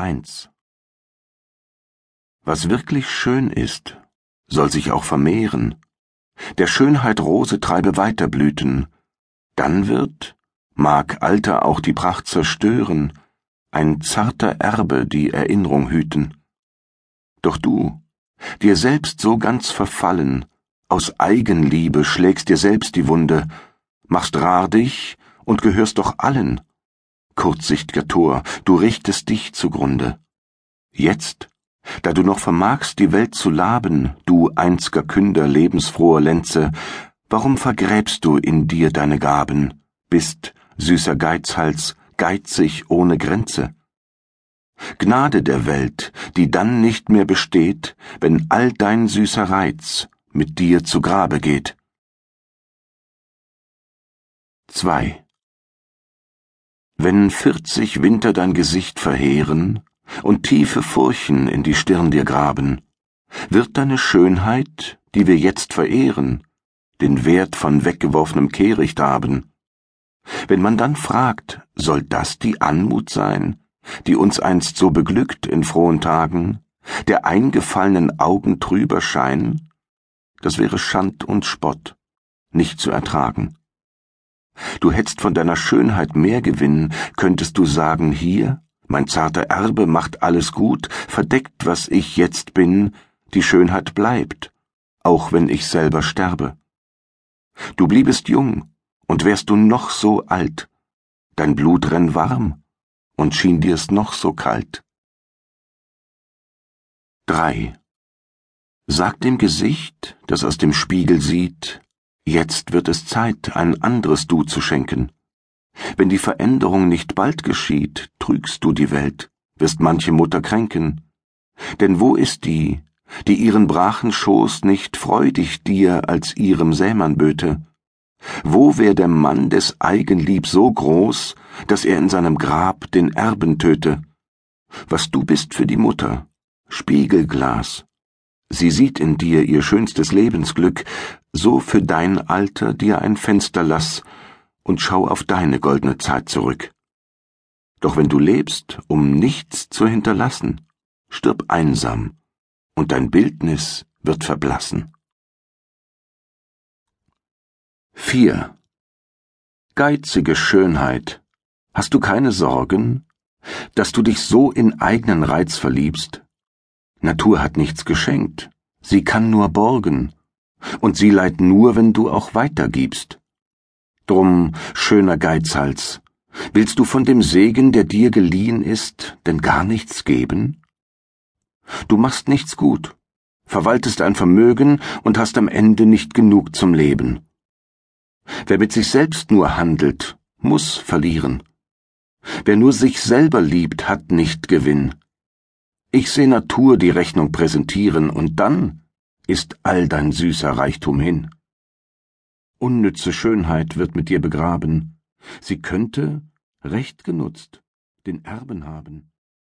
1 Was wirklich schön ist, soll sich auch vermehren. Der Schönheit Rose treibe weiter blüten, dann wird, mag Alter auch die Pracht zerstören, ein zarter Erbe die Erinnerung hüten. Doch du, dir selbst so ganz verfallen, aus Eigenliebe schlägst dir selbst die Wunde, machst rar dich und gehörst doch allen, kurzsicht'ger Tor, du richtest dich zugrunde. Jetzt, da du noch vermagst, die Welt zu laben, du einzger Künder lebensfroher Lenze, warum vergräbst du in dir deine Gaben, bist, süßer Geizhals, geizig ohne Grenze? Gnade der Welt, die dann nicht mehr besteht, wenn all dein süßer Reiz mit dir zu Grabe geht. 2 wenn vierzig Winter dein Gesicht verheeren und tiefe Furchen in die Stirn dir graben, wird deine Schönheit, die wir jetzt verehren, den Wert von weggeworfenem Kehricht haben. Wenn man dann fragt, soll das die Anmut sein, die uns einst so beglückt in frohen Tagen, der eingefallenen Augen trüber Schein, das wäre Schand und Spott, nicht zu ertragen. Du hättest von deiner Schönheit mehr Gewinn, könntest du sagen, hier, mein zarter Erbe macht alles gut, verdeckt, was ich jetzt bin, die Schönheit bleibt, auch wenn ich selber sterbe. Du bliebest jung, und wärst du noch so alt, dein Blut renn warm, und schien dir's noch so kalt. 3. Sag dem Gesicht, das aus dem Spiegel sieht, Jetzt wird es Zeit, ein anderes Du zu schenken. Wenn die Veränderung nicht bald geschieht, trügst du die Welt, wirst manche Mutter kränken. Denn wo ist die, die ihren brachen Schoß nicht freudig dir als ihrem Sämann böte? Wo wär der Mann des Eigenlieb so groß, dass er in seinem Grab den Erben töte? Was du bist für die Mutter, Spiegelglas, Sie sieht in dir ihr schönstes Lebensglück, so für dein Alter dir ein Fenster lass und schau auf deine goldene Zeit zurück. Doch wenn du lebst, um nichts zu hinterlassen, stirb einsam, und dein Bildnis wird verblassen. 4. Geizige Schönheit, hast du keine Sorgen, dass du dich so in eigenen Reiz verliebst, Natur hat nichts geschenkt, sie kann nur borgen, und sie leiht nur, wenn du auch weitergibst. Drum, schöner Geizhals, willst du von dem Segen, der dir geliehen ist, denn gar nichts geben? Du machst nichts gut, verwaltest ein Vermögen und hast am Ende nicht genug zum Leben. Wer mit sich selbst nur handelt, muss verlieren. Wer nur sich selber liebt, hat nicht Gewinn. Ich seh Natur die Rechnung präsentieren, und dann ist all dein süßer Reichtum hin. Unnütze Schönheit wird mit dir begraben, sie könnte, recht genutzt, den Erben haben.